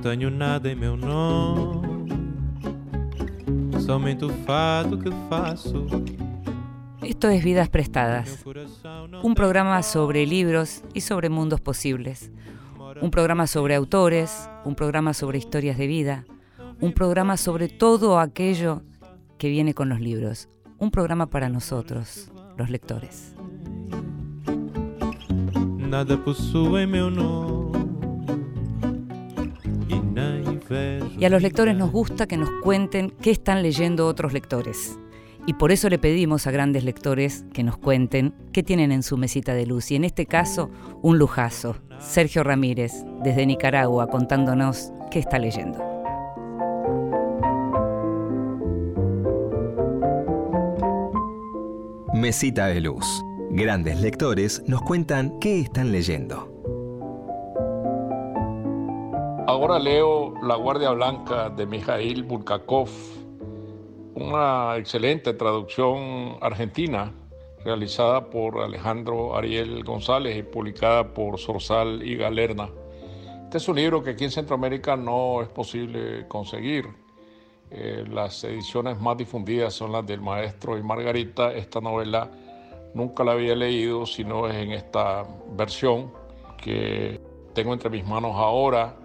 tenho nada em meu nome, somente o fado que faço. Esto es Vidas Prestadas, un programa sobre libros y sobre mundos posibles, un programa sobre autores, un programa sobre historias de vida, un programa sobre todo aquello que viene con los libros, un programa para nosotros, los lectores. Nada. Y a los lectores nos gusta que nos cuenten qué están leyendo otros lectores. Y por eso le pedimos a grandes lectores que nos cuenten qué tienen en su mesita de luz. Y en este caso, un lujazo. Sergio Ramírez, desde Nicaragua, contándonos qué está leyendo. Mesita de luz. Grandes lectores nos cuentan qué están leyendo. Ahora leo La Guardia Blanca de Mikhail Bulgakov, una excelente traducción argentina realizada por Alejandro Ariel González y publicada por Sorsal y Galerna. Este es un libro que aquí en Centroamérica no es posible conseguir. Eh, las ediciones más difundidas son las del maestro y Margarita. Esta novela nunca la había leído, sino es en esta versión que tengo entre mis manos ahora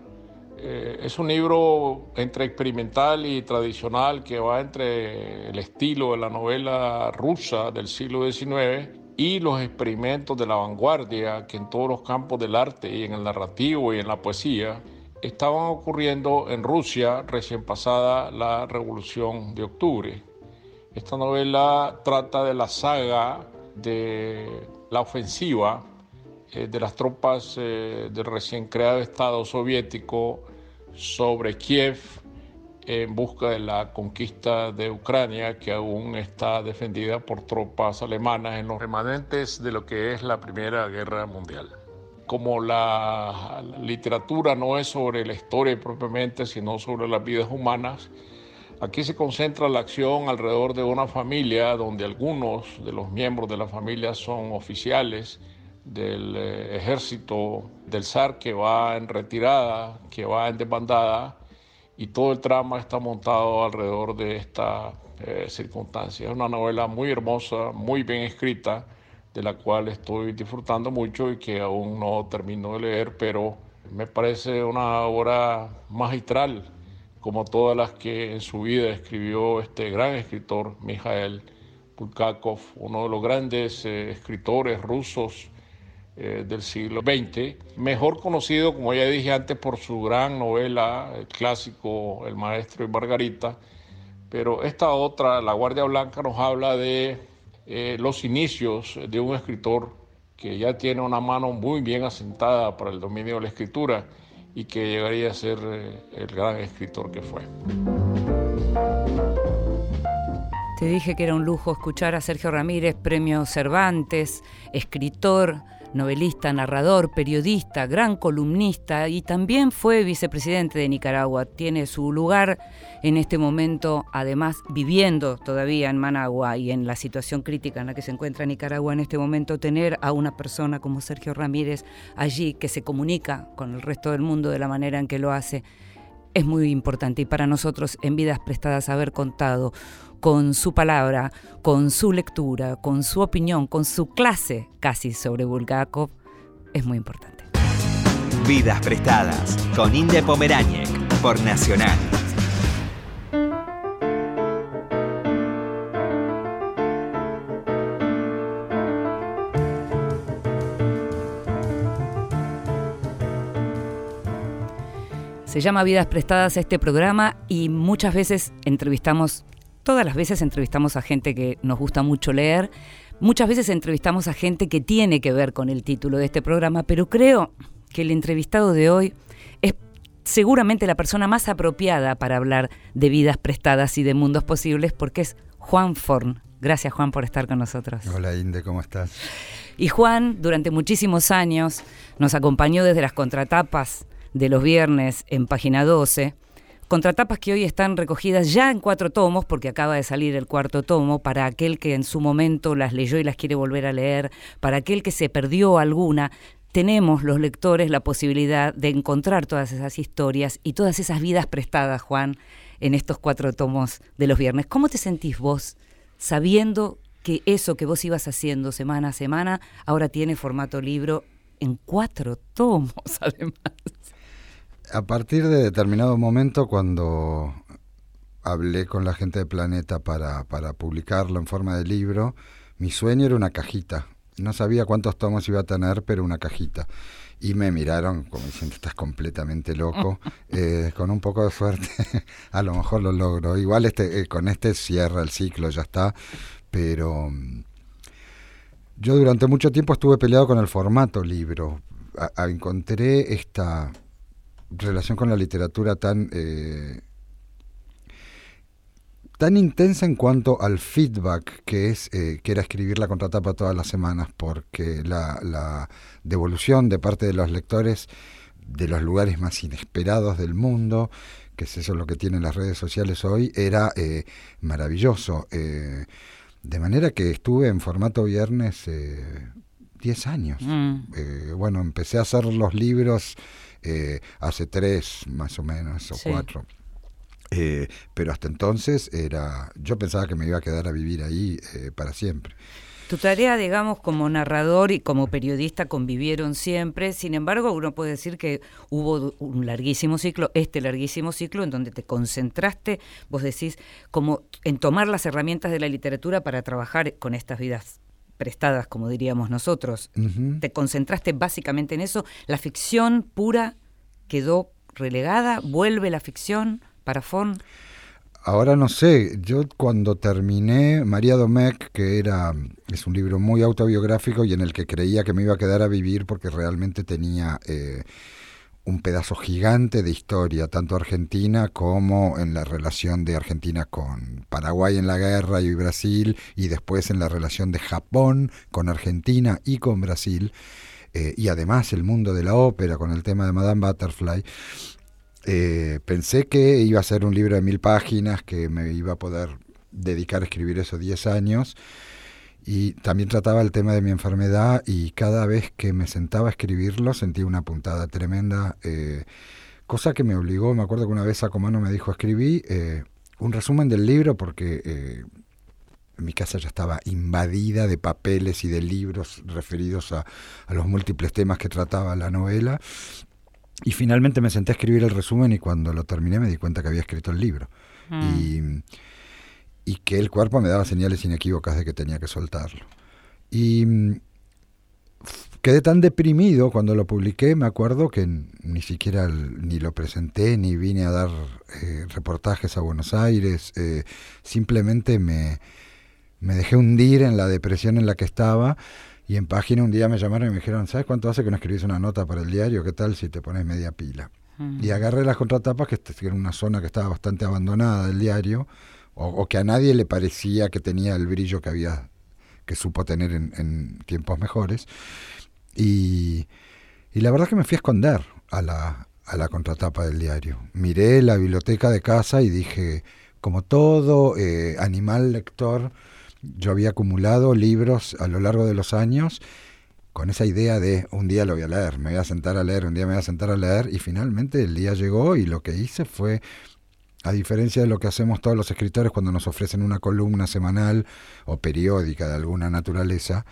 eh, es un libro entre experimental y tradicional que va entre el estilo de la novela rusa del siglo XIX y los experimentos de la vanguardia que en todos los campos del arte y en el narrativo y en la poesía estaban ocurriendo en Rusia recién pasada la Revolución de Octubre. Esta novela trata de la saga de la ofensiva eh, de las tropas eh, del recién creado Estado soviético sobre Kiev en busca de la conquista de Ucrania, que aún está defendida por tropas alemanas en los remanentes de lo que es la Primera Guerra Mundial. Como la literatura no es sobre la historia propiamente, sino sobre las vidas humanas, aquí se concentra la acción alrededor de una familia donde algunos de los miembros de la familia son oficiales, del eh, ejército del zar que va en retirada, que va en desbandada, y todo el trama está montado alrededor de esta eh, circunstancia. Es una novela muy hermosa, muy bien escrita, de la cual estoy disfrutando mucho y que aún no termino de leer, pero me parece una obra magistral, como todas las que en su vida escribió este gran escritor, Mikhail Bulgakov, uno de los grandes eh, escritores rusos eh, del siglo XX, mejor conocido, como ya dije antes, por su gran novela, el clásico El Maestro y Margarita, pero esta otra, La Guardia Blanca, nos habla de eh, los inicios de un escritor que ya tiene una mano muy bien asentada para el dominio de la escritura y que llegaría a ser eh, el gran escritor que fue. Te dije que era un lujo escuchar a Sergio Ramírez, premio Cervantes, escritor, novelista, narrador, periodista, gran columnista y también fue vicepresidente de Nicaragua. Tiene su lugar en este momento, además viviendo todavía en Managua y en la situación crítica en la que se encuentra Nicaragua en este momento, tener a una persona como Sergio Ramírez allí que se comunica con el resto del mundo de la manera en que lo hace es muy importante y para nosotros en vidas prestadas haber contado con su palabra, con su lectura, con su opinión, con su clase casi sobre Bulgakov, es muy importante. Vidas prestadas con Inde Pomeráñez por Nacional. Se llama Vidas Prestadas este programa y muchas veces entrevistamos Todas las veces entrevistamos a gente que nos gusta mucho leer, muchas veces entrevistamos a gente que tiene que ver con el título de este programa, pero creo que el entrevistado de hoy es seguramente la persona más apropiada para hablar de vidas prestadas y de mundos posibles porque es Juan Forn, Gracias Juan por estar con nosotros. Hola Inde, ¿cómo estás? Y Juan, durante muchísimos años, nos acompañó desde las contratapas de los viernes en página 12. Contratapas que hoy están recogidas ya en cuatro tomos, porque acaba de salir el cuarto tomo, para aquel que en su momento las leyó y las quiere volver a leer, para aquel que se perdió alguna, tenemos los lectores la posibilidad de encontrar todas esas historias y todas esas vidas prestadas, Juan, en estos cuatro tomos de los viernes. ¿Cómo te sentís vos sabiendo que eso que vos ibas haciendo semana a semana ahora tiene formato libro en cuatro tomos, además? A partir de determinado momento, cuando hablé con la gente de Planeta para, para publicarlo en forma de libro, mi sueño era una cajita, no sabía cuántos tomos iba a tener, pero una cajita. Y me miraron como diciendo, estás completamente loco. Eh, con un poco de suerte, a lo mejor lo logro. Igual este, eh, con este cierra el ciclo, ya está. Pero mm, yo durante mucho tiempo estuve peleado con el formato libro. encontré esta relación con la literatura tan... Eh, tan intensa en cuanto al feedback que es eh, que era escribir la contratapa todas las semanas, porque la, devolución de parte de los lectores de los lugares más inesperados del mundo, que es eso lo que tienen las redes sociales hoy, era eh, maravilloso. Eh, de manera que estuve en formato viernes 10 años. Mm. bueno, empecé a hacer los libros hace tres más o menos, o cuatro. Eh, pero hasta entonces era, yo pensaba que me iba a quedar a vivir ahí eh, para siempre. Tu tarea, digamos, como narrador y como periodista convivieron siempre, sin embargo, uno puede decir que hubo un larguísimo ciclo, este larguísimo ciclo, en donde te concentraste, vos decís, como en tomar las herramientas de la literatura para trabajar con estas vidas prestadas, como diríamos nosotros. Te concentraste básicamente en eso. La ficción pura quedó relegada, vuelve la ficción. Parafón? Ahora no sé, yo cuando terminé María Domecq, que era es un libro muy autobiográfico y en el que creía que me iba a quedar a vivir porque realmente tenía eh, un pedazo gigante de historia, tanto argentina como en la relación de Argentina con Paraguay en la guerra y Brasil, y después en la relación de Japón con Argentina y con Brasil, eh, y además el mundo de la ópera con el tema de Madame Butterfly. Eh, pensé que iba a ser un libro de mil páginas, que me iba a poder dedicar a escribir esos 10 años. Y también trataba el tema de mi enfermedad y cada vez que me sentaba a escribirlo sentía una puntada tremenda, eh, cosa que me obligó, me acuerdo que una vez Sacomano me dijo, escribí eh, un resumen del libro porque mi casa ya estaba invadida de papeles y de libros referidos a, a los múltiples temas que trataba la novela y finalmente me senté a escribir el resumen y cuando lo terminé me di cuenta que había escrito el libro. Mm. Y, que el cuerpo me daba señales inequívocas de que tenía que soltarlo. Y mm, quedé tan deprimido cuando lo publiqué, me acuerdo que ni siquiera ni lo presenté, ni vine a dar eh, reportajes a Buenos Aires, eh, simplemente me, me dejé hundir en la depresión en la que estaba y en página un día me llamaron y me dijeron, ¿sabes cuánto hace que no escribís una nota para el diario? ¿Qué tal si te pones media pila? Y agarré las contratapas, que era una zona que estaba bastante abandonada del diario, o, que a nadie le parecía que tenía el brillo que había, que supo tener en, tiempos mejores. Y, y, la verdad que me fui a esconder a la, a la contratapa del diario. Miré la biblioteca de casa y dije, como todo eh, animal lector, yo había acumulado libros a lo largo de los años con esa idea de un día lo voy a leer, me voy a sentar a leer, un día me voy a sentar a leer y finalmente el día llegó y lo que hice fue, a diferencia de lo que hacemos todos los escritores cuando nos ofrecen una columna semanal o periódica de alguna naturaleza,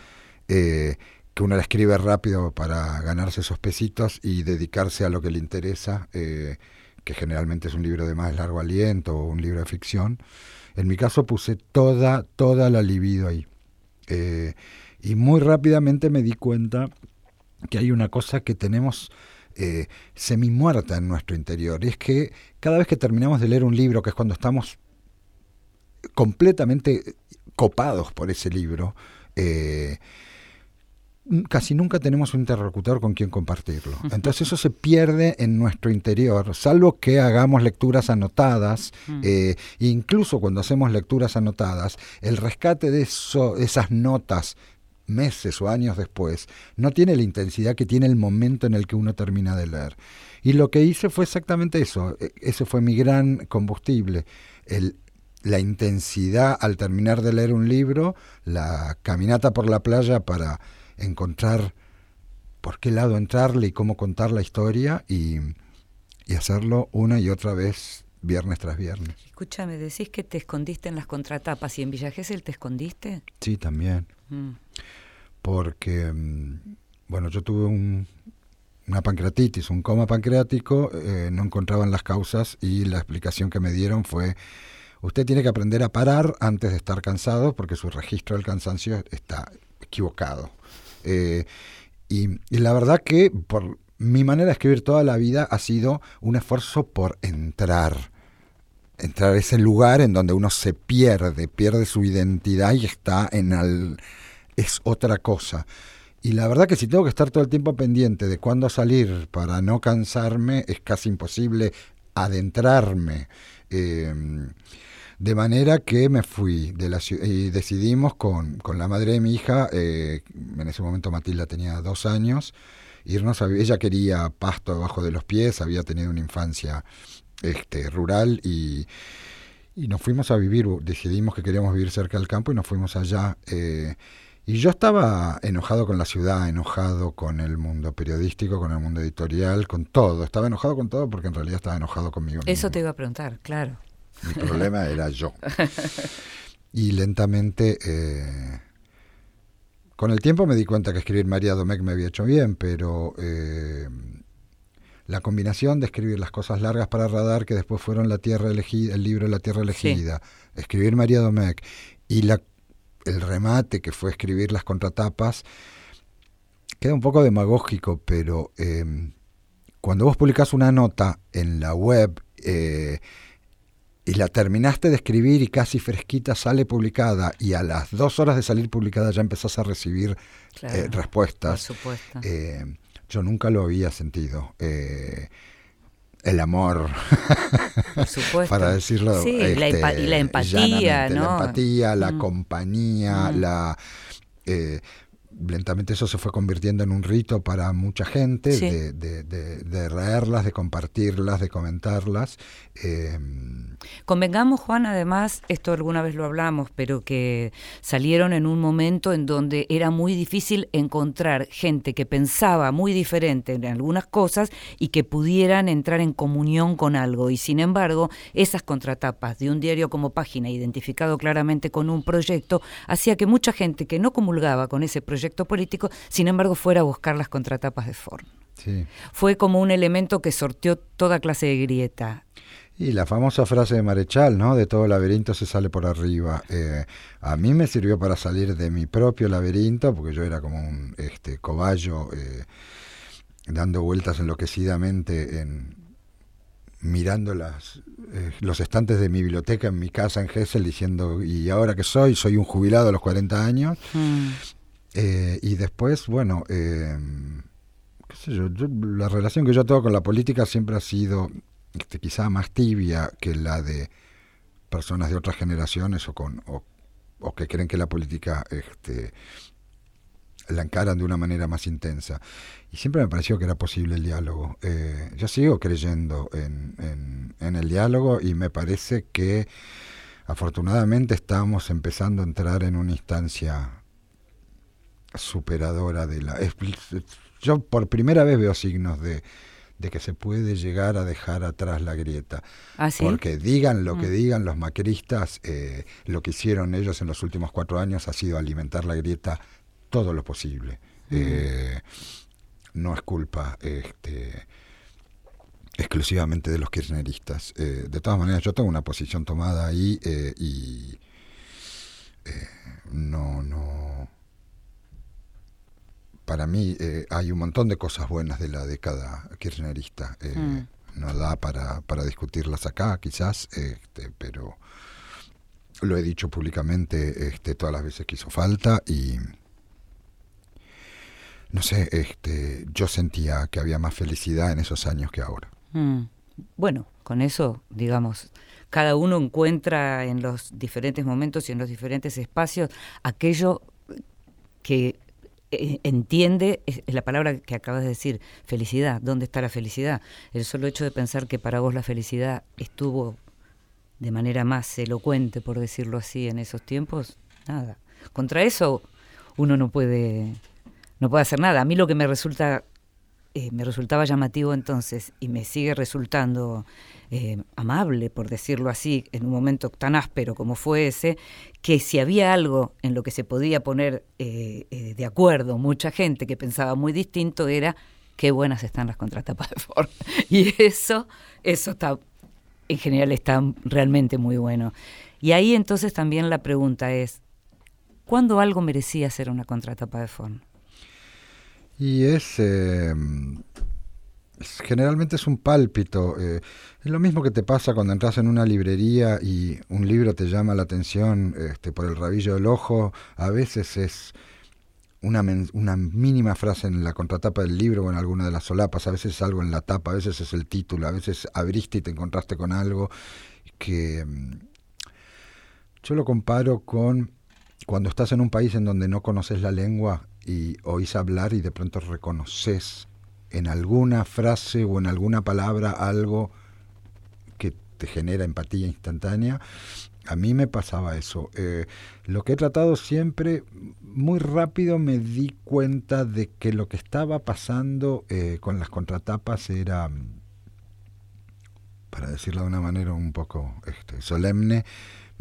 eh, que uno la escribe rápido para ganarse esos pesitos y dedicarse a lo que le interesa, eh, que generalmente es un libro de más largo aliento o un libro de ficción. En mi caso puse toda, toda la libido ahí. Eh, y muy rápidamente me di cuenta que hay una cosa que tenemos eh, semi muerta en nuestro interior. Y es que cada vez que terminamos de leer un libro, que es cuando estamos completamente copados por ese libro, eh, casi nunca tenemos un interlocutor con quien compartirlo. Entonces eso se pierde en nuestro interior, salvo que hagamos lecturas anotadas, mm. eh, incluso cuando hacemos lecturas anotadas, el rescate de eso, esas notas meses o años después, no tiene la intensidad que tiene el momento en el que uno termina de leer. Y lo que hice fue exactamente eso, e, ese fue mi gran combustible, el, la intensidad al terminar de leer un libro, la caminata por la playa para encontrar por qué lado entrarle y cómo contar la historia y, hacerlo una y otra vez viernes tras viernes. Escúchame, decís que te escondiste en las contratapas y en Villa Gesell te escondiste. Sí, también. Mm. Porque, mm, bueno, yo tuve un, una pancreatitis, un coma pancreático, eh, no encontraban las causas y la explicación que me dieron fue, usted tiene que aprender a parar antes de estar cansado porque su registro del cansancio está equivocado. Eh, y, la verdad que por mi manera de escribir toda la vida ha sido un esfuerzo por entrar. Entrar a ese lugar en donde uno se pierde, pierde su identidad y está en al, es otra cosa. Y la verdad que si tengo que estar todo el tiempo pendiente de cuándo salir para no cansarme, es casi imposible adentrarme. Eh, de manera que me fui de la y decidimos con, la madre de mi hija, eh, en ese momento Matilda tenía dos años, irnos a Ella quería pasto debajo de los pies, había tenido una infancia este, rural y, nos fuimos a vivir, decidimos que queríamos vivir cerca del campo y nos fuimos allá. Eh, y yo estaba enojado con la ciudad, enojado con el mundo periodístico, con el mundo editorial, con todo. Estaba enojado con todo porque en realidad estaba enojado conmigo. Eso te iba a preguntar, claro. Mi problema era yo. Y lentamente, eh, con el tiempo me di cuenta que escribir María Domecq me había hecho bien, pero eh, la combinación de escribir las cosas largas para radar, que después fueron la tierra elegida, el libro La Tierra Elegida, escribir María Domecq y la, el remate que fue escribir las contratapas, queda un poco demagógico, pero eh, cuando vos publicás una nota en la web, y la terminaste de escribir y casi fresquita sale publicada y a las dos horas de salir publicada ya empezás a recibir eh, respuestas. Eh, yo nunca lo había sentido. Eh, el amor, para decirlo. Sí, la, este, y la empatía, ¿no? La empatía, la mm. compañía, mm. la lentamente eso se fue convirtiendo en un rito para mucha gente de, de, de, de, leerlas, de compartirlas, de comentarlas. Eh, Convengamos, Juan, además, esto alguna vez lo hablamos, pero que salieron en un momento en donde era muy difícil encontrar gente que pensaba muy diferente en algunas cosas y que pudieran entrar en comunión con algo. Y sin embargo, esas contratapas de un diario como página, identificado claramente con un proyecto, hacía que mucha gente que no comulgaba con ese proyecto político, sin embargo fuera a buscar las contratapas de Ford. Fue como un elemento que sorteó toda clase de grieta. Y la famosa frase de Marechal, ¿no? De todo laberinto se sale por arriba. Eh, a mí me sirvió para salir de mi propio laberinto, porque yo era como un este, cobayo eh, dando vueltas enloquecidamente en, mirando las, eh, los estantes de mi biblioteca en mi casa en Gessel diciendo, ¿y ahora que soy? Soy un jubilado a los 40 años. Mm. Eh, y después, bueno, eh, qué sé yo, la relación que yo tengo con la política siempre ha sido este, quizá más tibia que la de personas de otras generaciones o, con, o, que creen que la política este, la encaran de una manera más intensa. Y siempre me pareció que era posible el diálogo. Eh, yo sigo creyendo en, en, en, el diálogo y me parece que afortunadamente estamos empezando a entrar en una instancia superadora de la... yo por primera vez veo signos de, que se puede llegar a dejar atrás la grieta. ¿Ah, Porque digan lo que mm. digan los macristas, eh, lo que hicieron ellos en los últimos cuatro años ha sido alimentar la grieta todo lo posible. Mm. Eh, no es culpa este, exclusivamente de los kirchneristas. Eh, de todas maneras, yo tengo una posición tomada ahí y no, no para mí eh, hay un montón de cosas buenas de la década kirchnerista. Eh, mm. No da para, para, discutirlas acá, quizás, este, pero lo he dicho públicamente este, todas las veces que hizo falta y, no sé, este, yo sentía que había más felicidad en esos años que ahora. Mm. Bueno, con eso, digamos, cada uno encuentra en los diferentes momentos y en los diferentes espacios aquello que entiende, es, la palabra que acabas de decir, felicidad. ¿Dónde está la felicidad? El solo hecho de pensar que para vos la felicidad estuvo de manera más elocuente, por decirlo así, en esos tiempos, nada. Contra eso uno no puede, no puede hacer nada. A mí lo que me resulta eh, me resultaba llamativo entonces y me sigue resultando eh, amable, por decirlo así, en un momento tan áspero como fue ese, que si había algo en lo que se podía poner eh, de acuerdo mucha gente que pensaba muy distinto era qué buenas están las contratapas de Ford. Y eso, eso está, en general está realmente muy bueno. Y ahí entonces también la pregunta es, ¿cuándo algo merecía ser una contratapa de Ford? Y es, em, generalmente es un pálpito. Eh, es lo mismo que te pasa cuando entras en una librería y un libro te llama la atención este, por el rabillo del ojo. A veces es una, una mínima frase en la contratapa del libro o en alguna de las solapas. A veces es algo en la tapa, a veces es el título, a veces abriste y te encontraste con algo que... Em, yo lo comparo con cuando estás en un país en donde no conoces la lengua y oís hablar y de pronto reconoces en alguna frase o en alguna palabra algo que te genera empatía instantánea. A mí me pasaba eso. Eh, lo que he tratado siempre, muy rápido me di cuenta de que lo que estaba pasando eh, con las contratapas era, para decirlo de una manera un poco este, solemne,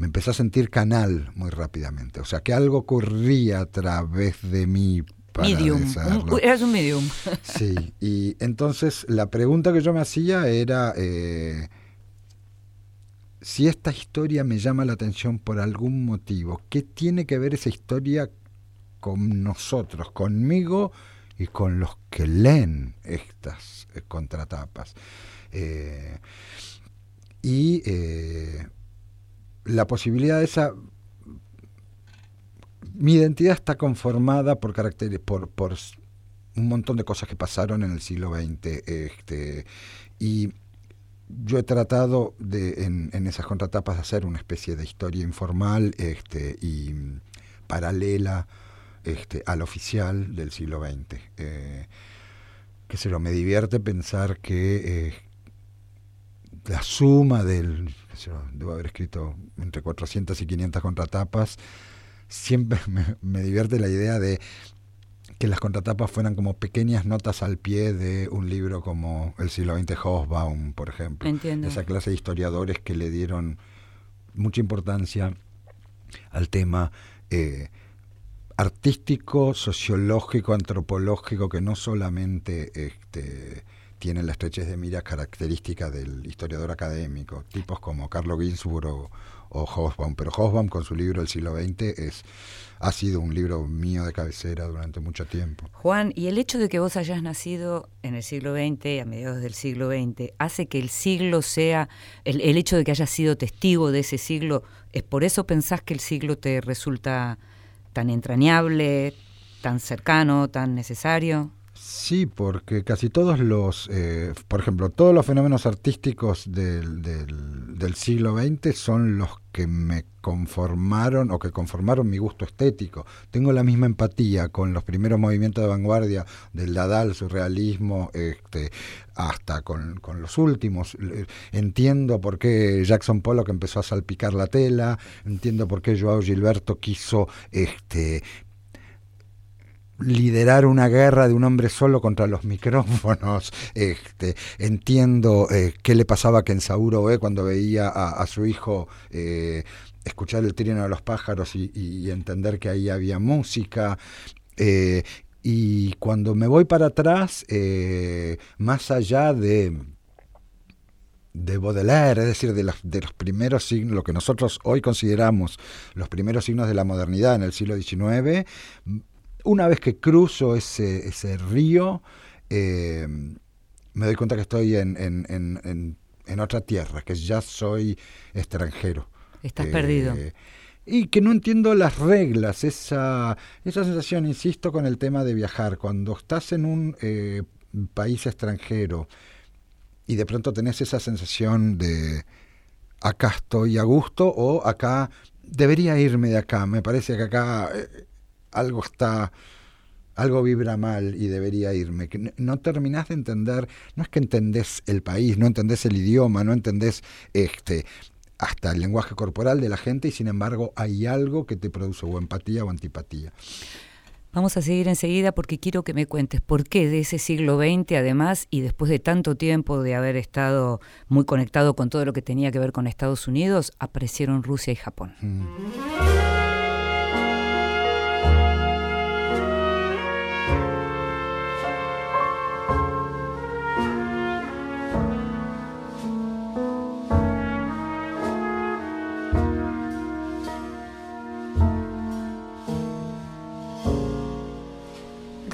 me empecé a sentir canal muy rápidamente. O sea, que algo ocurría a través de mí. Para medium. eras un medium. Sí, y entonces la pregunta que yo me hacía era eh, si esta historia me llama la atención por algún motivo, ¿qué tiene que ver esa historia con nosotros, conmigo y con los que leen estas eh, contratapas? Eh, y la posibilidad de esa mi identidad está conformada por caracteres por, por un montón de cosas que pasaron en el siglo XX este, y yo he tratado de en, en esas contratapas de hacer una especie de historia informal este, y paralela este, al oficial del siglo XX. Que se lo me divierte pensar que eh, la suma del debo haber escrito entre 400 y 500 contratapas, siempre me, divierte la idea de que las contratapas fueran como pequeñas notas al pie de un libro como El siglo XX Hobsbawm, por ejemplo. Esa clase de historiadores que le dieron mucha importancia al tema eh, artístico, sociológico, antropológico, que no solamente este, tienen la estrechez de mira característica del historiador académico, tipos como Carlo Ginzburg o, Hobsbawm, pero Hobsbawm con su libro El siglo XX es, ha sido un libro mío de cabecera durante mucho tiempo. Juan, ¿y el hecho de que vos hayas nacido en el siglo XX, a mediados del siglo XX, hace que el siglo sea, el, el hecho de que hayas sido testigo de ese siglo, ¿es por eso pensás que el siglo te resulta tan entrañable, tan cercano, tan necesario? Sí, porque casi todos los, eh, por ejemplo, todos los fenómenos artísticos del, del, siglo XX son los que me conformaron o que conformaron mi gusto estético. Tengo la misma empatía con los primeros movimientos de vanguardia del Dada, el surrealismo, este, hasta con, con, los últimos. Entiendo por qué Jackson Pollock empezó a salpicar la tela, entiendo por qué Joao Gilberto quiso este, liderar una guerra de un hombre solo contra los micrófonos. Este, entiendo eh, qué le pasaba a Kensauro eh, cuando veía a, su hijo eh, escuchar el trino de los pájaros y, entender que ahí había música. Y cuando me voy para atrás, más allá de de Baudelaire, es decir, de los, de los primeros signos, lo que nosotros hoy consideramos los primeros signos de la modernidad en el siglo XIX, una vez que cruzo ese, ese río, eh, me doy cuenta que estoy en, en, en, otra tierra, que ya soy extranjero. Estás perdido. Eh, y que no entiendo las reglas, esa, esa sensación, insisto, con el tema de viajar. Cuando estás en un eh, país extranjero y de pronto tenés esa sensación de acá estoy a gusto o acá debería irme de acá, me parece que acá algo está algo vibra mal y debería irme. Que no terminás de entender, no es que entendés el país, no entendés el idioma, no entendés este hasta el lenguaje corporal de la gente y sin embargo hay algo que te produce o empatía o antipatía. Vamos a seguir enseguida porque quiero que me cuentes por qué de ese siglo XX, además, y después de tanto tiempo de haber estado muy conectado con todo lo que tenía que ver con Estados Unidos, aparecieron Rusia y Japón. Mm.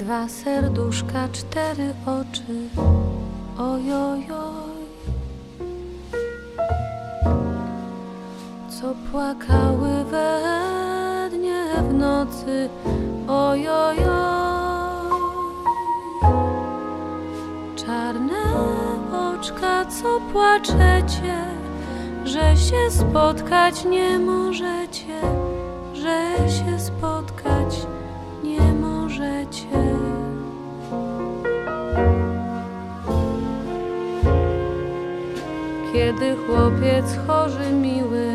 Dwa serduszka, cztery oczy, ojojoj. Co płakały we dnie w nocy, ojojoj. Czarne oczka, co płaczecie, że się spotkać nie możecie, że się spotkać nie możecie. Kiedy chłopiec chorzy miły,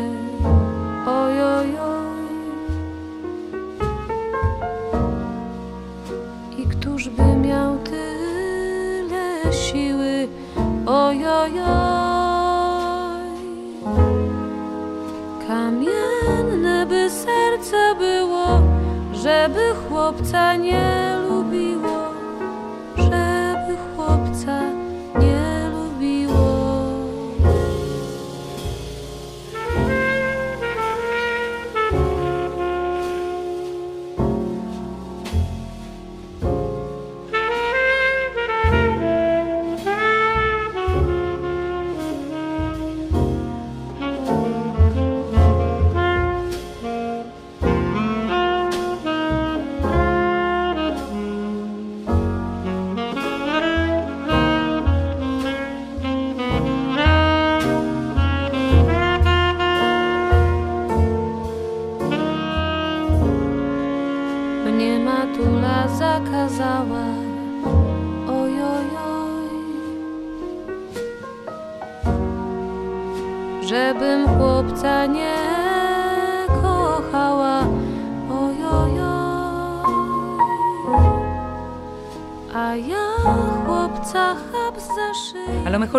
ojojoj. I któż by miał tyle siły, ojojoj. Kamienne by serce było, żeby chłopca nie lubiło,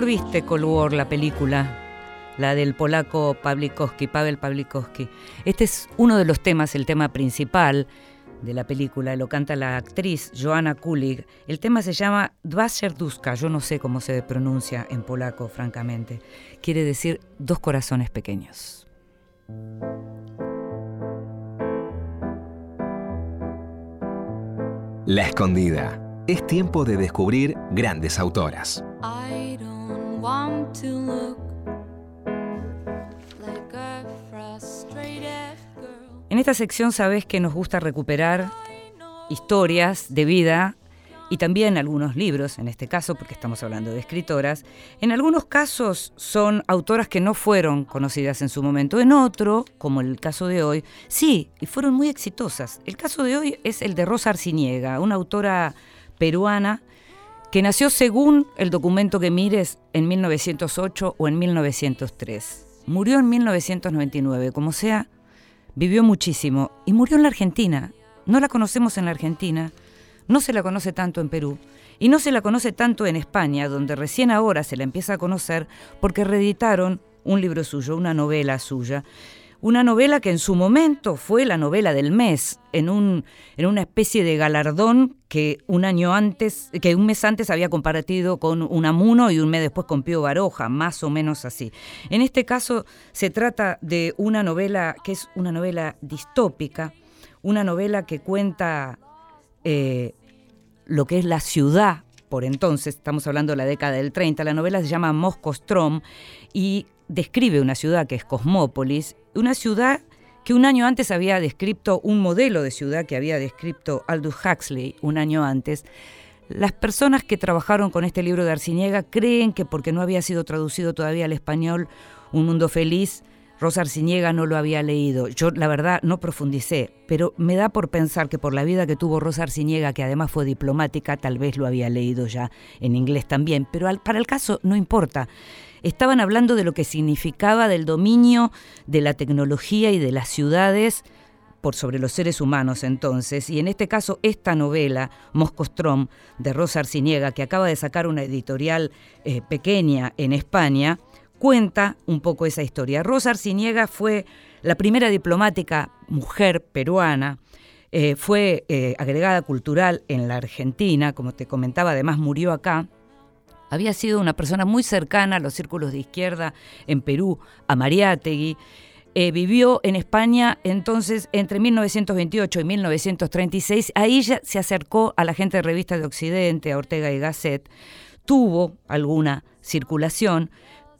viste Cold la película, la del polaco Pawlikowski, Pavel Pawlikowski. Este es uno de los temas, el tema principal de la película, lo canta la actriz Joanna Kulig. El tema se llama Dwa yo no sé cómo se pronuncia en polaco, francamente. Quiere decir dos corazones pequeños. La escondida. Es tiempo de descubrir grandes autoras. En esta sección sabes que nos gusta recuperar historias de vida y también algunos libros, en este caso porque estamos hablando de escritoras. En algunos casos son autoras que no fueron conocidas en su momento, en otro, como el caso de hoy, sí, y fueron muy exitosas. El caso de hoy es el de Rosa Arciniega, una autora peruana que nació según el documento que mires en 1908 o en 1903. Murió en 1999, como sea, vivió muchísimo y murió en la Argentina. No la conocemos en la Argentina, no se la conoce tanto en Perú y no se la conoce tanto en España, donde recién ahora se la empieza a conocer porque reeditaron un libro suyo, una novela suya, una novela que en su momento fue la novela del mes, en, un, en una especie de galardón que un año antes, que un mes antes había compartido con Unamuno y un mes después con Pío Baroja, más o menos así. En este caso se trata de una novela que es una novela distópica, una novela que cuenta eh, lo que es la ciudad por entonces, estamos hablando de la década del 30, la novela se llama Moscostrom y describe una ciudad que es Cosmópolis, una ciudad que un año antes había descrito un modelo de ciudad que había descrito Aldous Huxley un año antes. Las personas que trabajaron con este libro de Arciniega creen que porque no había sido traducido todavía al español, Un Mundo Feliz, Rosa Arciniega no lo había leído. Yo, la verdad, no profundicé, pero me da por pensar que por la vida que tuvo Rosa Arciniega, que además fue diplomática, tal vez lo había leído ya en inglés también, pero para el caso no importa estaban hablando de lo que significaba del dominio de la tecnología y de las ciudades por sobre los seres humanos entonces, y en este caso esta novela, Moscostrom, de Rosa Arciniega, que acaba de sacar una editorial eh, pequeña en España, cuenta un poco esa historia. Rosa Arciniega fue la primera diplomática mujer peruana, eh, fue eh, agregada cultural en la Argentina, como te comentaba, además murió acá, había sido una persona muy cercana a los círculos de izquierda en Perú, a Mariátegui. Eh, vivió en España entonces entre 1928 y 1936. Ahí ya se acercó a la gente de Revista de Occidente, a Ortega y Gasset. Tuvo alguna circulación,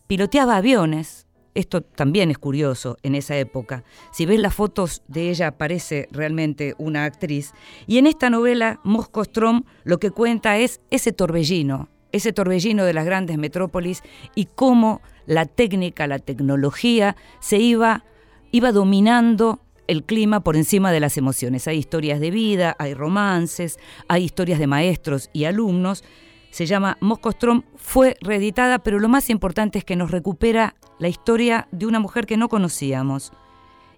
piloteaba aviones. Esto también es curioso en esa época. Si ves las fotos de ella, parece realmente una actriz. Y en esta novela, Mosco Strom lo que cuenta es ese torbellino, ese torbellino de las grandes metrópolis y cómo la técnica, la tecnología se iba, iba dominando el clima por encima de las emociones. Hay historias de vida, hay romances, hay historias de maestros y alumnos. Se llama Moscostrom, fue reeditada, pero lo más importante es que nos recupera la historia de una mujer que no conocíamos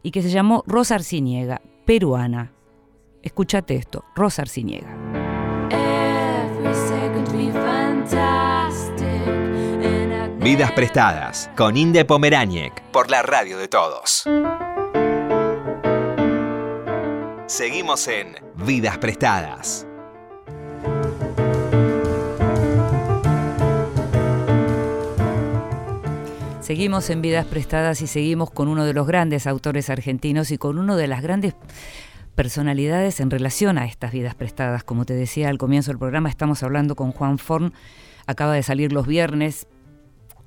y que se llamó Rosa Arciniega, peruana. Escúchate esto, Rosa Arciniega. Vidas Prestadas con Inde Pomeráñez por la radio de todos. Seguimos en Vidas Prestadas. Seguimos en Vidas Prestadas y seguimos con uno de los grandes autores argentinos y con uno de las grandes personalidades en relación a estas vidas prestadas. Como te decía al comienzo del programa, estamos hablando con Juan Forn. Acaba de salir los viernes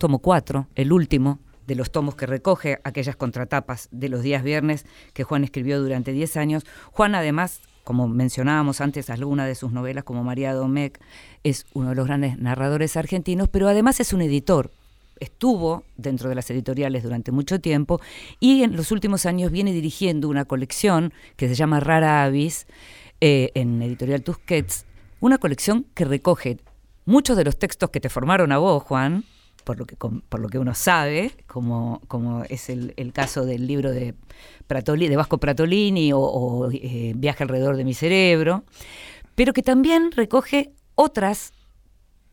tomo 4, el último de los tomos que recoge aquellas contratapas de los días viernes que Juan escribió durante 10 años. Juan además, como mencionábamos antes, alguna de sus novelas como María Domecq, es uno de los grandes narradores argentinos, pero además es un editor. Estuvo dentro de las editoriales durante mucho tiempo y en los últimos años viene dirigiendo una colección que se llama Rara Avis eh, en Editorial Tusquets, una colección que recoge muchos de los textos que te formaron a vos, Juan, por lo que, por lo que uno sabe, como, como es el, caso del libro de, de Vasco Pratolini o, eh, Viaje alrededor de mi cerebro, pero que también recoge otras,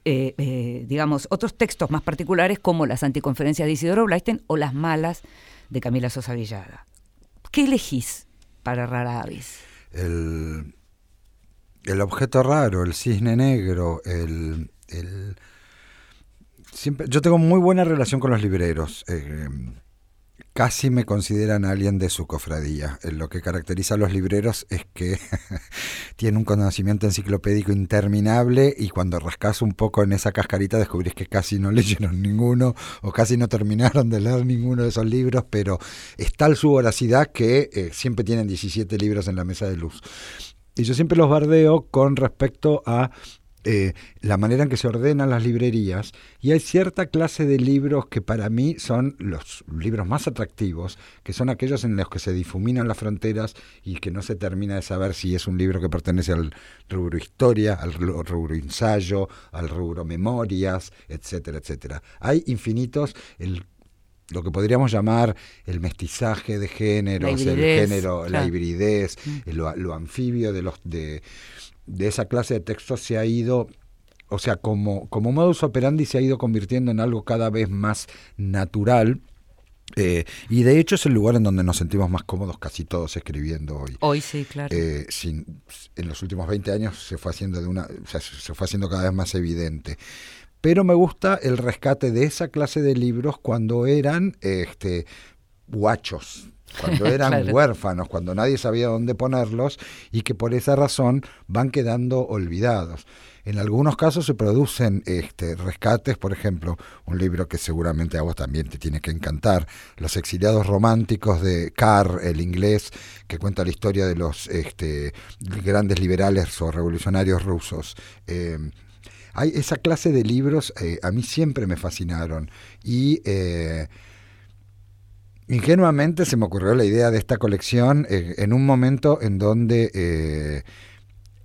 eh, eh, digamos, otros textos más particulares como las anticonferencias de Isidoro Blaisten o las malas de Camila Sosa Villada. ¿Qué elegís para Rara Avis? El, el objeto raro, el cisne negro, el yo tengo muy buena relación con los libreros. Eh, casi me consideran alguien de su cofradía. Eh, lo que caracteriza a los libreros es que tienen un conocimiento enciclopédico interminable y cuando rascas un poco en esa cascarita descubrís que casi no leyeron ninguno o casi no terminaron de leer ninguno de esos libros, pero es tal su voracidad que eh, siempre tienen 17 libros en la mesa de luz. Y yo siempre los bardeo con respecto a eh, la manera en que se ordenan las librerías y hay cierta clase de libros que para mí son los libros más atractivos, que son aquellos en los que se difuminan las fronteras y que no se termina de saber si es un libro que pertenece al rubro historia, al rubro ensayo, al rubro memorias, etcétera, etcétera. Hay infinitos, el lo que podríamos llamar el mestizaje de géneros, el género, la hibridez, mm. lo, lo, anfibio de los de de esa clase de textos se ha ido, o sea, como, como modus operandi se ha ido convirtiendo en algo cada vez más natural. Eh, y de hecho es el lugar en donde nos sentimos más cómodos casi todos escribiendo hoy. Hoy sí, claro. Eh, sin, en los últimos 20 años se fue haciendo de una, o sea, se fue haciendo cada vez más evidente. Pero me gusta el rescate de esa clase de libros cuando eran este, guachos, cuando eran huérfanos, cuando nadie sabía dónde ponerlos y que por esa razón van quedando olvidados. En algunos casos se producen este, rescates, por ejemplo, un libro que seguramente a vos también te tiene que encantar, Los exiliados románticos de Carr, el inglés, que cuenta la historia de los este, grandes liberales o revolucionarios rusos. Em, hay esa clase de libros eh, a mí siempre me fascinaron y eh, ingenuamente se me ocurrió la idea de esta colección eh, en un momento en donde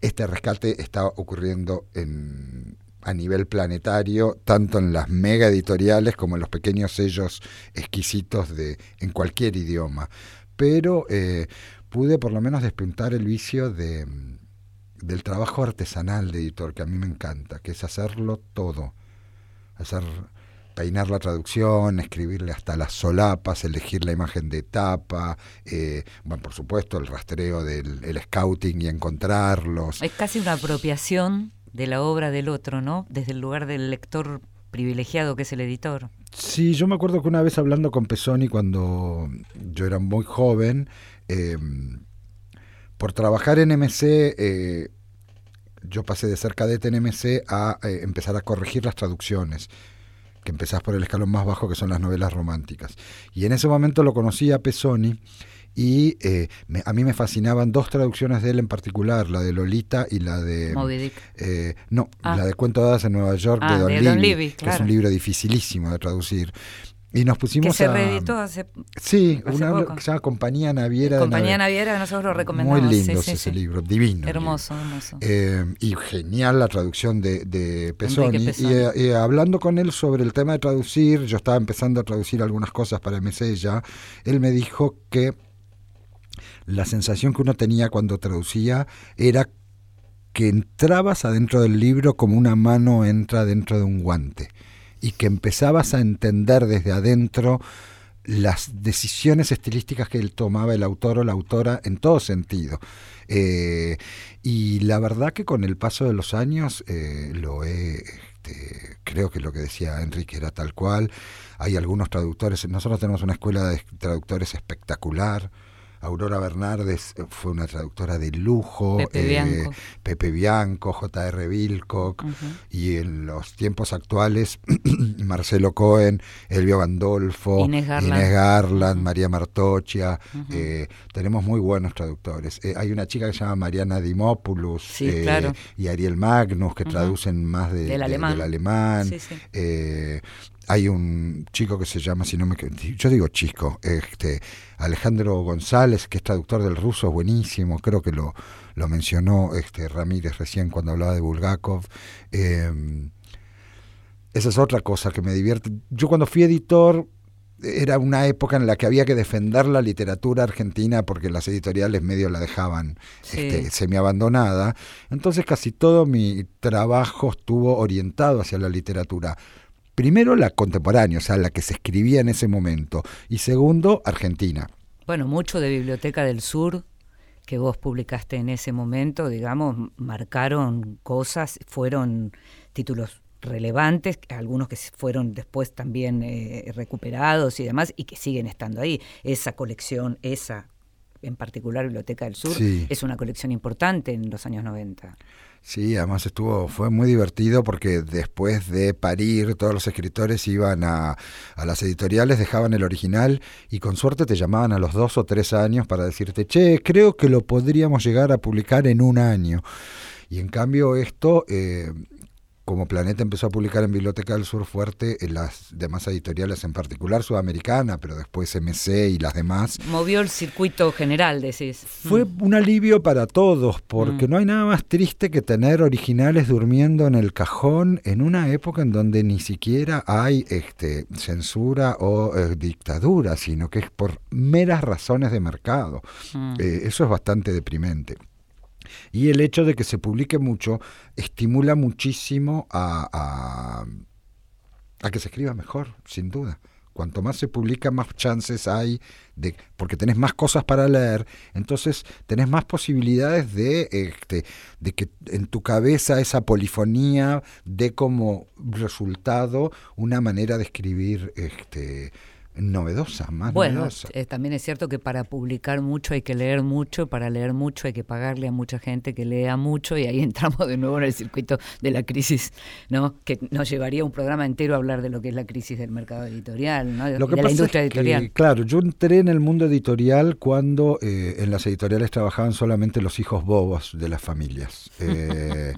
este rescate está ocurriendo en, a nivel planetario, tanto en las mega editoriales como en los pequeños sellos exquisitos de, en cualquier idioma. Pero eh, pude por lo menos despuntar el vicio de, del trabajo artesanal de editor, que a mí me encanta, que es hacerlo todo. Hacer peinar la traducción, escribirle hasta las solapas, elegir la imagen de tapa, eh, bueno, por supuesto, el rastreo del el scouting y encontrarlos. Es casi una apropiación de la obra del otro, ¿no? Desde el lugar del lector privilegiado que es el editor. Sí, yo me acuerdo que una vez hablando con Pesoni cuando yo era muy joven, eh, por trabajar en MC, eh, yo pasé de ser cadete en MC a empezar a corregir las traducciones que empezás por el escalón más bajo, que son las novelas románticas. Y en ese momento lo conocí a Pesoni y eh, a mí me fascinaban dos traducciones de él en particular, la de Lolita y la de... Eh, no, ah. la de Cuento de Hadas en Nueva York de, ah, Don, Libby, que es un libro dificilísimo de traducir. Y nos pusimos que se reeditó hace Sí, una que se llama Compañía Naviera. Compañía Naviera, nosotros lo recomendamos. Muy lindo ese libro, divino. Hermoso, hermoso. Eh, y genial la traducción de, de Pesoni. Y, hablando con él sobre el tema de traducir, yo estaba empezando a traducir algunas cosas para MC ya, él me dijo que la sensación que uno tenía cuando traducía era que entrabas adentro del libro como una mano entra dentro de un guante y que empezabas a entender desde adentro las decisiones estilísticas que él tomaba el autor o la autora en todo sentido. Eh, y la verdad que con el paso de los años eh, lo he, este, creo que lo que decía Enrique era tal cual. Hay algunos traductores, nosotros tenemos una escuela de traductores espectacular. Aurora Bernardes eh, fue una traductora de lujo, Pepe, Bianco. Pepe Bianco, J.R. Wilcock, y en los tiempos actuales Marcelo Cohen, Elvio Gandolfo, Inés Garland, María Martochia, eh, tenemos muy buenos traductores. Eh, hay una chica que se llama Mariana Dimopoulos y Ariel Magnus que traducen más del alemán. Hay un chico que se llama, si no me yo digo chico, este Alejandro González, que es traductor del ruso, buenísimo, creo que lo, lo mencionó este Ramírez recién cuando hablaba de Bulgakov. Em, esa es otra cosa que me divierte. Yo cuando fui editor era una época en la que había que defender la literatura argentina porque las editoriales medio la dejaban este, semi abandonada. Entonces casi todo mi trabajo estuvo orientado hacia la literatura. Primero, la contemporánea, o sea, la que se escribía en ese momento. Y segundo, Argentina. Bueno, mucho de Biblioteca del Sur que vos publicaste en ese momento, digamos, marcaron cosas, fueron títulos relevantes, algunos que fueron después también eh, recuperados y demás, y que siguen estando ahí. Esa colección, esa en particular Biblioteca del Sur, es una colección importante en los años 90. Sí, además estuvo, fue muy divertido porque después de parir todos los escritores iban a, a, las editoriales, dejaban el original y con suerte te llamaban a los dos o tres años para decirte, che, creo que lo podríamos llegar a publicar en un año. Y en cambio esto eh, como Planeta empezó a publicar en Biblioteca del Sur Fuerte, en las demás editoriales, en particular Sudamericana, pero después MC y las demás. Movió el circuito general, decís. Fue mm. un alivio para todos, porque mm. no hay nada más triste que tener originales durmiendo en el cajón en una época en donde ni siquiera hay este, censura o eh, dictadura, sino que es por meras razones de mercado. Mm. Eh, eso es bastante deprimente. Y el hecho de que se publique mucho estimula muchísimo a, a, que se escriba mejor, sin duda. Cuanto más se publica, más chances hay de, porque tenés más cosas para leer, entonces tenés más posibilidades de, este, de que en tu cabeza esa polifonía dé como resultado una manera de escribir este, novedosa, más Bueno, novedosa. eh, también es cierto que para publicar mucho hay que leer mucho, para leer mucho hay que pagarle a mucha gente que lea mucho y ahí entramos de nuevo en el circuito de la crisis, ¿no? Que nos llevaría un programa entero a hablar de lo que es la crisis del mercado editorial, ¿no? Lo que de la pasa industria es que, editorial. claro, yo entré en el mundo editorial cuando eh, en las editoriales trabajaban solamente los hijos bobos de las familias. Eh,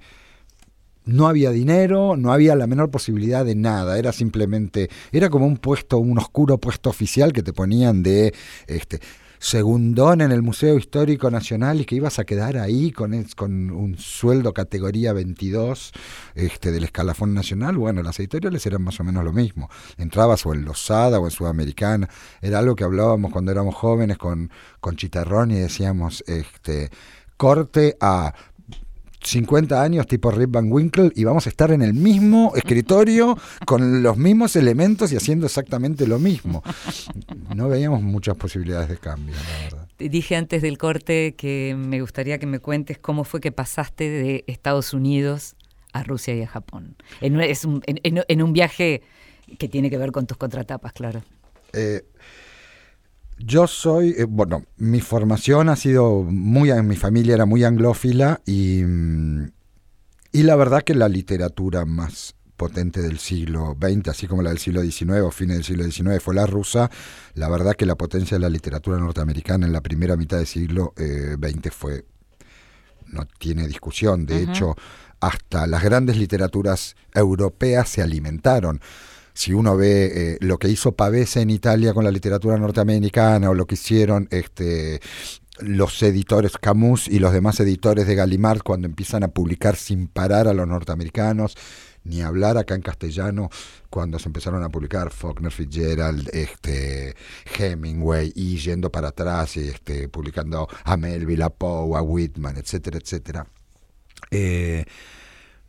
no había dinero, no había la menor posibilidad de nada, era simplemente, era como un puesto, un oscuro puesto oficial que te ponían de este segundón en el Museo Histórico Nacional y que ibas a quedar ahí con, con un sueldo categoría 22 este, del escalafón nacional. Bueno, las editoriales eran más o menos lo mismo. Entrabas o en Losada o en Sudamericana. Era algo que hablábamos cuando éramos jóvenes con, con Chitarrón y decíamos, este, corte a 50 años tipo Rip Van Winkle y vamos a estar en el mismo escritorio con los mismos elementos y haciendo exactamente lo mismo. No veíamos muchas posibilidades de cambio, la verdad. Te Dije antes del corte que me gustaría que me cuentes cómo fue que pasaste de Estados Unidos a Rusia y a Japón. En, un- es un, en- en- en un viaje que tiene que ver con tus contratapas, claro. Eh, yo soy, eh, bueno, mi formación ha sido muy, mi familia era muy anglófila y, mm, y la verdad que la literatura más potente del siglo XX, así como la del siglo XIX o fines del siglo XIX fue la rusa, la verdad que la potencia de la literatura norteamericana en la primera mitad del siglo eh, XX fue, no tiene discusión, de hecho, hasta las grandes literaturas europeas se alimentaron si uno ve eh, lo que hizo Pavese en Italia con la literatura norteamericana o lo que hicieron este los editores Camus y los demás editores de Gallimard cuando empiezan a publicar sin parar a los norteamericanos, ni hablar acá en castellano cuando se empezaron a publicar Faulkner Fitzgerald, este Hemingway y yendo para atrás y este publicando a Melville, a Poe, a Whitman, etcétera, etcétera. Eh,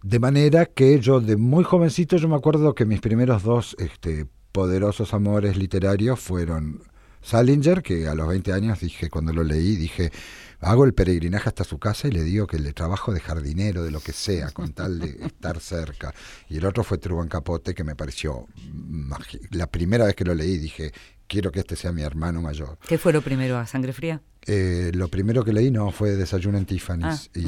de manera que yo de muy jovencito yo me acuerdo que mis primeros dos este, poderosos amores literarios fueron Salinger, que a los 20 años dije, cuando lo leí, dije, hago el peregrinaje hasta su casa y le digo que le trabajo de jardinero, de lo que sea, con tal de estar cerca. Y el otro fue Truman Capote, que me pareció, la primera vez que lo leí dije, quiero que este sea mi hermano mayor. ¿Qué fue lo primero a sangre fría? Eh, lo primero que leí no fue Desayuno en Tiffany's. Ah,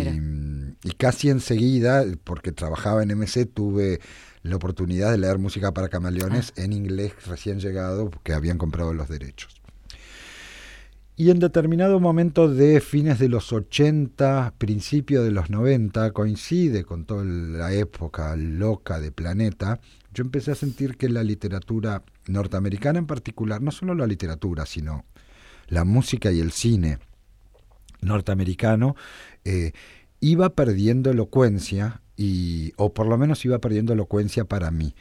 y, casi enseguida, porque trabajaba en MC, tuve la oportunidad de leer música para camaleones Ah. en inglés recién llegado, que habían comprado los derechos. Y en determinado momento de fines de los 80, principio de los 90, coincide con toda la época loca de Planeta, yo empecé a sentir que la literatura norteamericana en particular, no solo la literatura, sino la música y el cine norteamericano, eh, iba perdiendo elocuencia, y, o por lo menos iba perdiendo elocuencia para mí.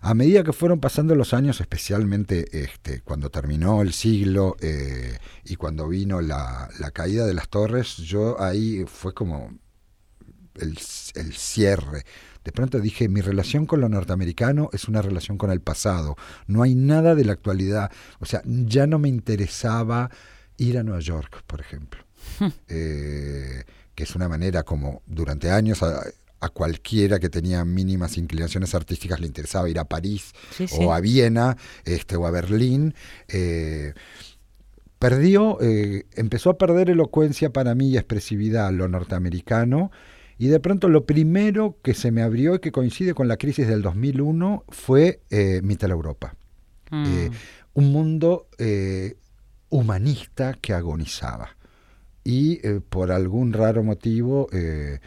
A medida que fueron pasando los años, especialmente este, cuando terminó el siglo eh, y cuando vino la, la caída de las torres, yo ahí fue como el, el cierre. De pronto dije, mi relación con lo norteamericano es una relación con el pasado. No hay nada de la actualidad. O sea, ya no me interesaba ir a Nueva York, por ejemplo. Eh, que es una manera como durante años a, a cualquiera que tenía mínimas inclinaciones artísticas le interesaba ir a París Sí, sí. o a Viena este, o a Berlín. eh, perdió, eh, empezó a perder elocuencia para mí y expresividad lo norteamericano. Y de pronto lo primero que se me abrió y que coincide con la crisis del 2001 fue eh, Mittel Europa. Mm. Eh, un mundo eh, humanista que agonizaba. Y eh, por algún raro motivo eh,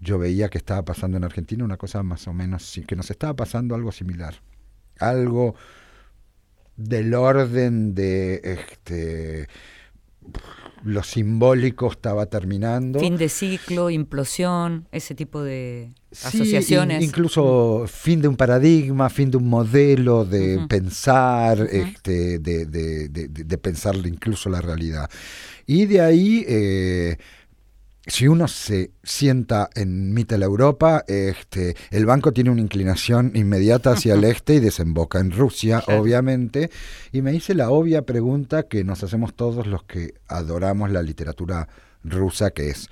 yo veía que estaba pasando en Argentina una cosa más o menos, que nos estaba pasando algo similar. Algo del orden de este lo simbólico estaba terminando. Fin de ciclo, implosión, ese tipo de Sí, asociaciones. in- incluso fin de un paradigma, fin de un modelo de pensar, este, de, de- de- de- de pensar incluso la realidad. Y de ahí, eh, si uno se sienta en Mittel Europa, este, el banco tiene una inclinación inmediata hacia el este y desemboca en Rusia, Claro. obviamente. Y me hice la obvia pregunta que nos hacemos todos los que adoramos la literatura rusa, que es,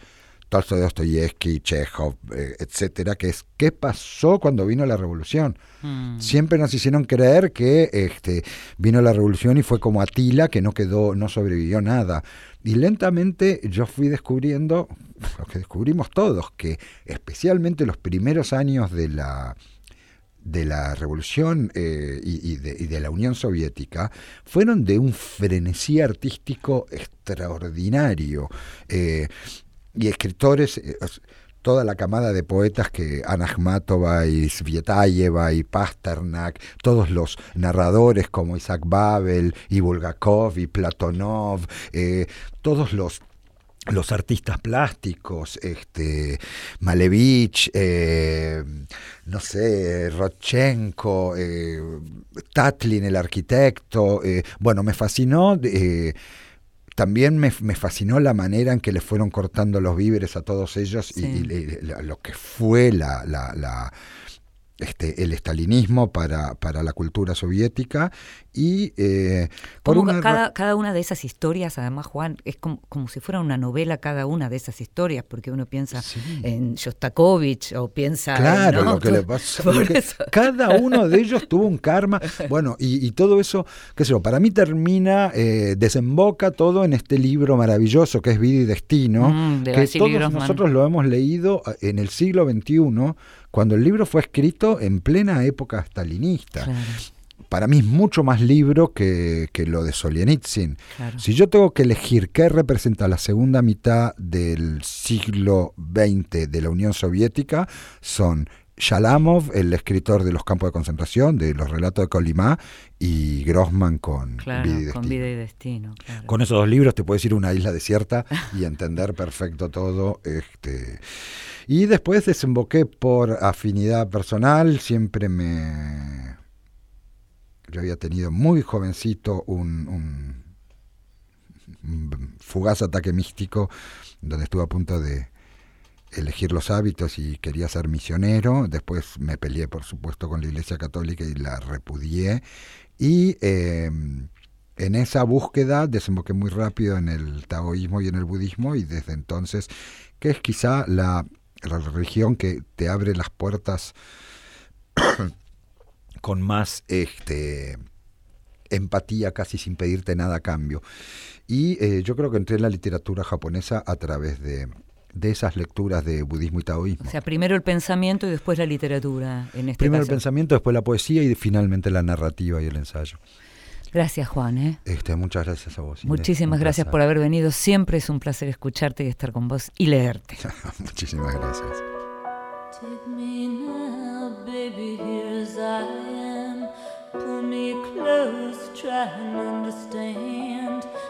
Tolstoy, Dostoyevsky, Chekhov, eh, etcétera, que es qué pasó cuando vino la revolución. Mm. Siempre nos hicieron creer que este, vino la revolución y fue como Atila, que no quedó, no sobrevivió nada. Y lentamente yo fui descubriendo, lo que descubrimos todos, que especialmente los primeros años de la, de la revolución eh, y, y de, y de la Unión Soviética fueron de un frenesí artístico extraordinario. Eh, y escritores, eh, toda la camada de poetas que Ana Akhmatova y Svietayeva y Pasternak, todos los narradores como Isaac Babel y Bulgakov y Platonov, eh, todos los los artistas plásticos, este, Malevich, eh, no sé, Rodchenko, Tatlin, el arquitecto, bueno, me fascinó. También me, me fascinó la manera en que le fueron cortando los víveres a todos ellos y- Sí. y, lo que fue la, la- la- este, el estalinismo para, para la cultura soviética y eh, por una cada, cada una de esas historias, además, Juan, es como, como si fuera una novela cada una de esas historias, porque uno piensa Sí. en Shostakovich o piensa en, Claro, ¿no? lo que le eso. cada uno de ellos tuvo un karma. Bueno, y, y todo eso, qué sé yo, para mí termina, eh, desemboca todo en este libro maravilloso que es Vida y Destino, Mm, de que todos Grossman. nosotros lo hemos leído eh, en el siglo XXI, cuando el libro fue escrito en plena época stalinista. Claro, Para mí es mucho más libro que, que lo de Solzhenitsyn. claro. Si yo tengo que elegir qué representa la segunda mitad del siglo XX de la Unión Soviética, son Shalamov, el escritor de los campos de concentración, de los relatos de Kolimá, y Grossman con Claro, Vida y con Destino. vida y destino. claro. Con esos dos libros te puedes ir a una isla desierta y entender perfecto todo. Este. Y después desemboqué por afinidad personal, siempre me... Yo había tenido muy jovencito un- un fugaz ataque místico donde estuve a punto de elegir los hábitos y quería ser misionero. Después me peleé, por supuesto, con la Iglesia Católica y la repudié. Y eh, en esa búsqueda desemboqué muy rápido en el taoísmo y en el budismo y desde entonces, que es quizá la, la religión que te abre las puertas con más este empatía casi sin pedirte nada a cambio. Y eh, yo creo que entré en la literatura japonesa a través de, de esas lecturas de budismo y taoísmo. O sea, primero el pensamiento y después la literatura, en este Primero el pensamiento, después la poesía y finalmente la narrativa y el ensayo. Gracias, Juan. ¿eh? Este, muchas gracias a vos. Muchísimas gracias por haber venido. Siempre es un placer escucharte y estar con vos y leerte. Muchísimas gracias. Take me now, baby, here as I am. Pull me close, try and understand.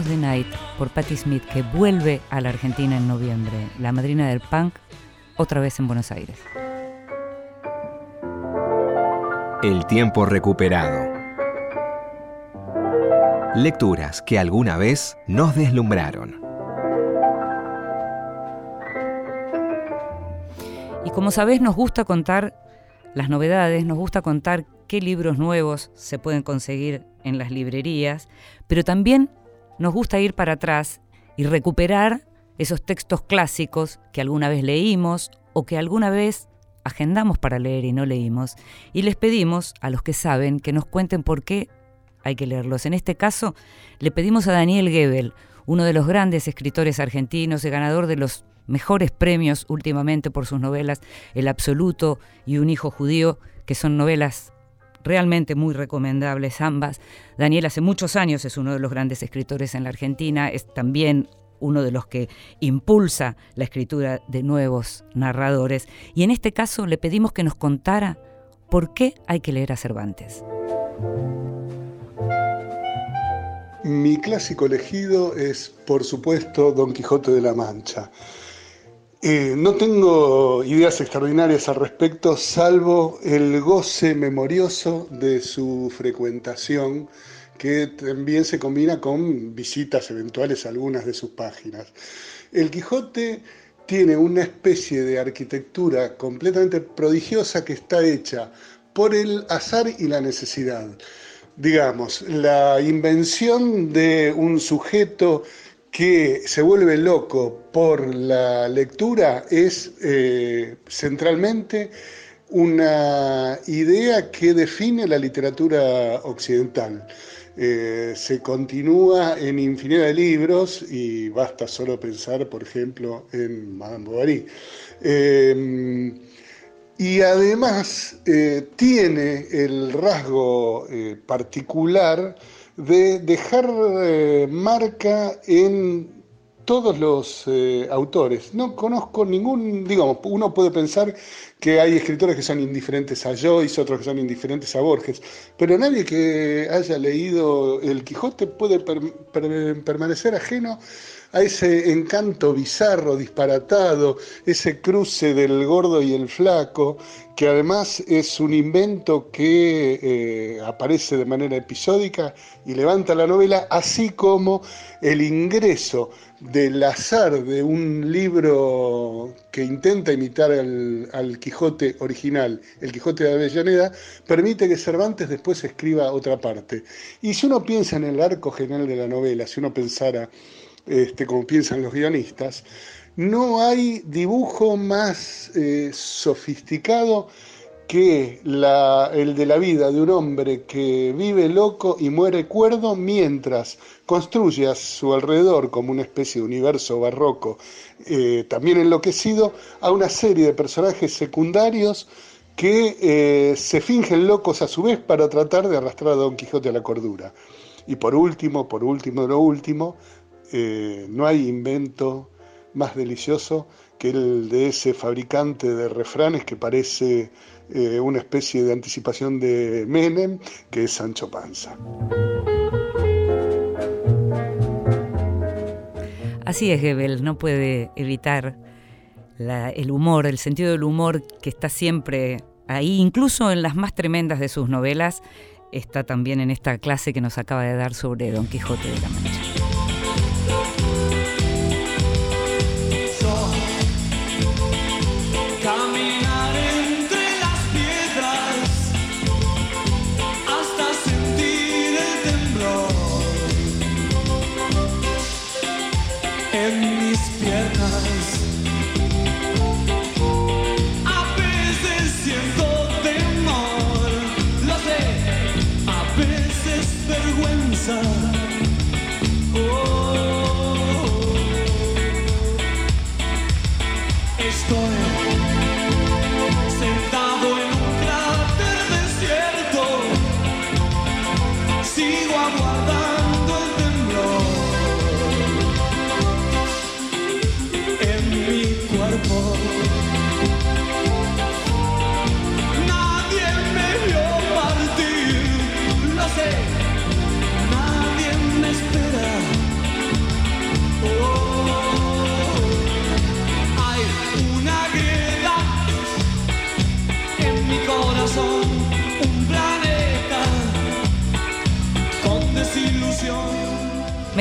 The Night por Patti Smith, que vuelve a la Argentina en noviembre. La madrina del punk, otra vez en Buenos Aires. El tiempo recuperado. Lecturas que alguna vez nos deslumbraron. Y como sabés, nos gusta contar las novedades, nos gusta contar qué libros nuevos se pueden conseguir en las librerías, pero también nos gusta ir para atrás y recuperar esos textos clásicos que alguna vez leímos o que alguna vez agendamos para leer y no leímos, y les pedimos a los que saben que nos cuenten por qué hay que leerlos. En este caso, le pedimos a Daniel Gebel, uno de los grandes escritores argentinos y ganador de los mejores premios últimamente por sus novelas El Absoluto y Un Hijo Judío, que son novelas realmente muy recomendables ambas. Daniel hace muchos años es uno de los grandes escritores en la Argentina, es también uno de los que impulsa la escritura de nuevos narradores. Y en este caso le pedimos que nos contara por qué hay que leer a Cervantes. Mi clásico elegido es, por supuesto, Don Quijote de la Mancha. Eh, no tengo ideas extraordinarias al respecto, salvo el goce memorioso de su frecuentación, que también se combina con visitas eventuales a algunas de sus páginas. El Quijote tiene una especie de arquitectura completamente prodigiosa que está hecha por el azar y la necesidad digamos, la invención de un sujeto que se vuelve loco por la lectura es eh, centralmente una idea que define la literatura occidental. Eh, se continúa en infinidad de libros y basta solo pensar, por ejemplo, en Madame Bovary. Eh, y además eh, tiene el rasgo particular de dejar marca en todos los eh, autores. No conozco ningún, digamos, uno puede pensar que hay escritores que son indiferentes a Joyce, otros que son indiferentes a Borges, pero nadie que haya leído El Quijote puede per- per- permanecer ajeno a ese encanto bizarro, disparatado, ese cruce del gordo y el flaco, que además es un invento que eh, aparece de manera episódica y levanta la novela, así como el ingreso del azar de un libro que intenta imitar al, al Quijote original, el Quijote de Avellaneda, permite que Cervantes después escriba otra parte. Y si uno piensa en el arco general de la novela, si uno pensara este, como piensan los guionistas, no hay dibujo más eh, sofisticado que el de la vida de un hombre que vive loco y muere cuerdo mientras construye a su alrededor como una especie de universo barroco, eh, también enloquecido, a una serie de personajes secundarios que eh, se fingen locos a su vez para tratar de arrastrar a Don Quijote a la cordura. Y por último, por último lo último, eh, no hay invento más delicioso que el de ese fabricante de refranes que parece eh, una especie de anticipación de Menem, que es Sancho Panza. Así es, Gebel, no puede evitar el humor, el sentido del humor que está siempre ahí, incluso en las más tremendas de sus novelas, está también en esta clase que nos acaba de dar sobre Don Quijote de la Mancha.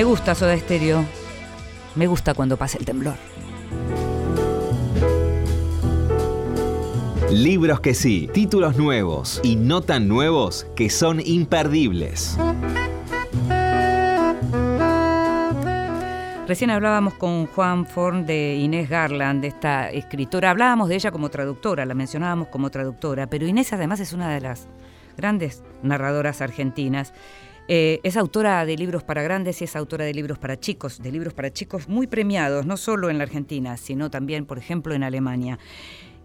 Me gusta Soda Stereo, me gusta cuando pasa el temblor. Libros que sí, títulos nuevos y no tan nuevos que son imperdibles. Recién hablábamos con Juan Forn de Inés Garland, de esta escritora. Hablábamos de ella como traductora, la mencionábamos como traductora, pero Inés además es una de las grandes narradoras argentinas. Eh, es autora de libros para grandes y es autora de libros para chicos, de libros para chicos muy premiados, no solo en la Argentina, sino también, por ejemplo, en Alemania.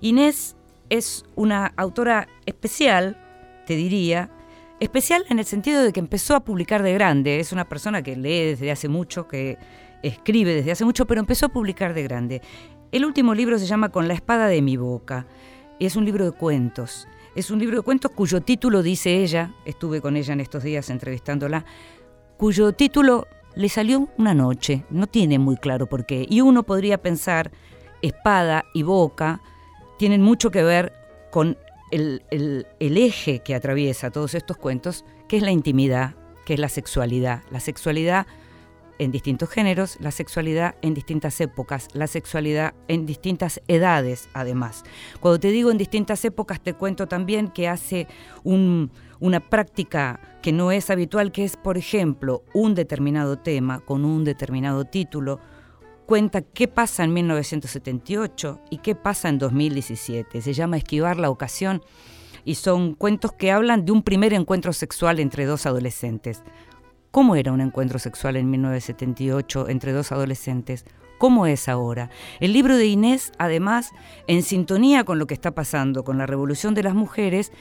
Inés es una autora especial, te diría, especial en el sentido de que empezó a publicar de grande, es una persona que lee desde hace mucho, que escribe desde hace mucho, pero empezó a publicar de grande. El último libro se llama Con la espada de mi boca y es un libro de cuentos. Es un libro de cuentos cuyo título dice ella, estuve con ella en estos días entrevistándola, cuyo título le salió una noche, no tiene muy claro por qué. Y uno podría pensar, espada y boca tienen mucho que ver con el, el- el eje que atraviesa todos estos cuentos, que es la intimidad, que es la sexualidad. La sexualidad en distintos géneros, la sexualidad en distintas épocas, la sexualidad en distintas edades, además. Cuando te digo en distintas épocas, te cuento también que hace un- una práctica que no es habitual, que es, por ejemplo, un determinado tema con un determinado título, cuenta qué pasa en 1978 y qué pasa en 2017. Se llama Esquivar la ocasión y son cuentos que hablan de un primer encuentro sexual entre dos adolescentes. ¿Cómo era un encuentro sexual en 1978 entre dos adolescentes? ¿Cómo es ahora? El libro de Inés, además, en sintonía con lo que está pasando con la revolución de las mujeres,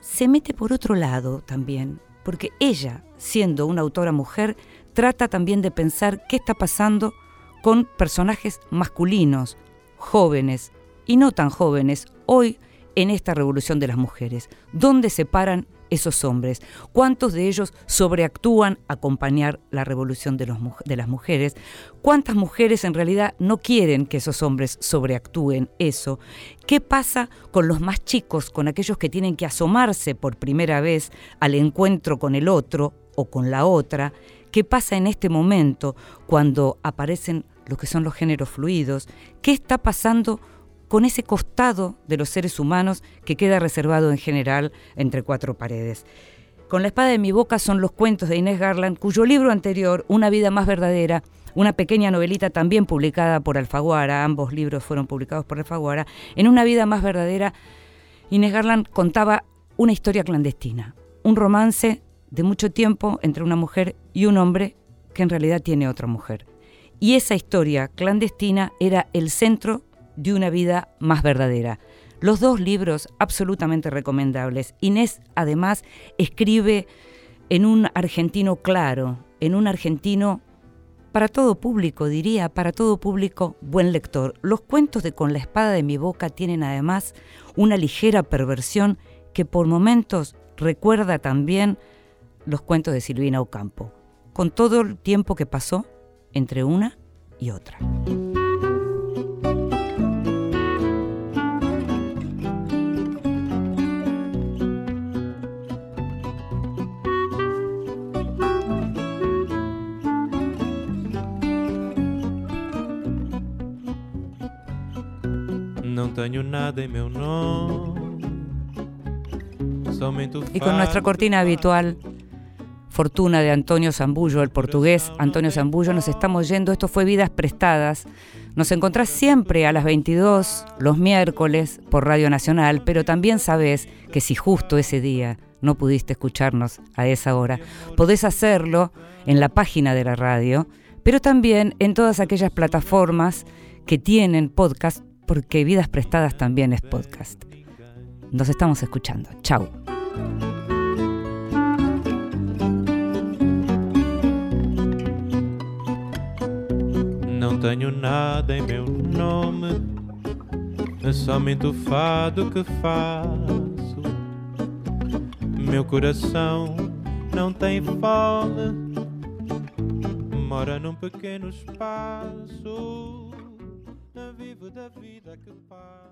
se mete por otro lado también, porque ella, siendo una autora mujer, trata también de pensar qué está pasando con personajes masculinos, jóvenes y no tan jóvenes, hoy en esta revolución de las mujeres. ¿Dónde se paran esos hombres? ¿Cuántos de ellos sobreactúan a acompañar la revolución de, las mujeres? ¿Cuántas mujeres en realidad no quieren que esos hombres sobreactúen eso? ¿Qué pasa con los más chicos, con aquellos que tienen que asomarse por primera vez al encuentro con el otro o con la otra? ¿Qué pasa en este momento cuando aparecen lo que son los géneros fluidos? ¿Qué está pasando con ese costado de los seres humanos que queda reservado en general entre cuatro paredes? Con la espada de mi boca son los cuentos de Inés Garland, cuyo libro anterior, Una vida más verdadera, una pequeña novelita también publicada por Alfaguara, ambos libros fueron publicados por Alfaguara, en Una vida más verdadera, Inés Garland contaba una historia clandestina, un romance de mucho tiempo entre una mujer y un hombre que en realidad tiene otra mujer. Y esa historia clandestina era el centro de una vida más verdadera. Los dos libros absolutamente recomendables. Inés además escribe en un argentino claro, en un argentino para todo público, diría, para todo público buen lector. Los cuentos de Con la espada de mi boca tienen además una ligera perversión que por momentos recuerda también los cuentos de Silvina Ocampo, con todo el tiempo que pasó entre una y otra. Y con nuestra cortina habitual, Fortuna de Antonio Zambullo, el portugués Antonio Zambullo, nos estamos yendo. Esto fue Vidas Prestadas. Nos encontrás siempre a las 22, los miércoles, por Radio Nacional, pero también sabes que si justo ese día no pudiste escucharnos a esa hora, podés hacerlo en la página de la radio, pero también en todas aquellas plataformas que tienen podcast, porque Vidas Prestadas también es podcast. Nos estamos escuchando. Chau. Não tenho nada em meu nome, é somente o fado que faço. Meu coração não tem fome, mora num pequeno espaço. Vivo da vida que passo.